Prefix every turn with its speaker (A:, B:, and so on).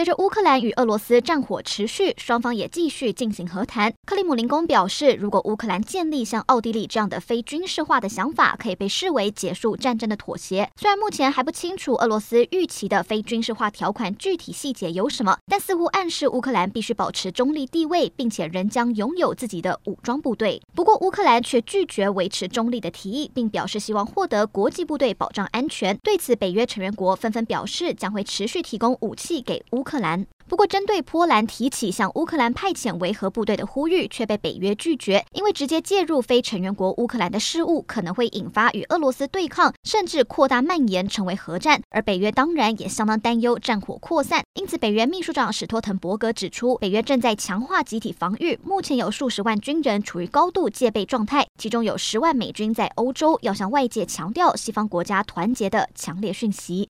A: 随着乌克兰与俄罗斯战火持续，双方也继续进行和谈。克里姆林宫表示，如果乌克兰建立像奥地利这样的非军事化的想法，可以被视为结束战争的妥协。虽然目前还不清楚俄罗斯预期的非军事化条款具体细节有什么，但似乎暗示乌克兰必须保持中立地位，并且仍将拥有自己的武装部队。不过，乌克兰却拒绝维持中立的提议，并表示希望获得国际部队保障安全。对此，北约成员国纷纷表示将会持续提供武器给乌。乌克兰。不过，针对波兰提起向乌克兰派遣维和部队的呼吁，却被北约拒绝，因为直接介入非成员国乌克兰的事务，可能会引发与俄罗斯对抗，甚至扩大蔓延成为核战。而北约当然也相当担忧战火扩散，因此，北约秘书长史托滕伯格指出，北约正在强化集体防御，目前有数十万军人处于高度戒备状态，其中有十万美军在欧洲，要向外界强调西方国家团结的强烈讯息。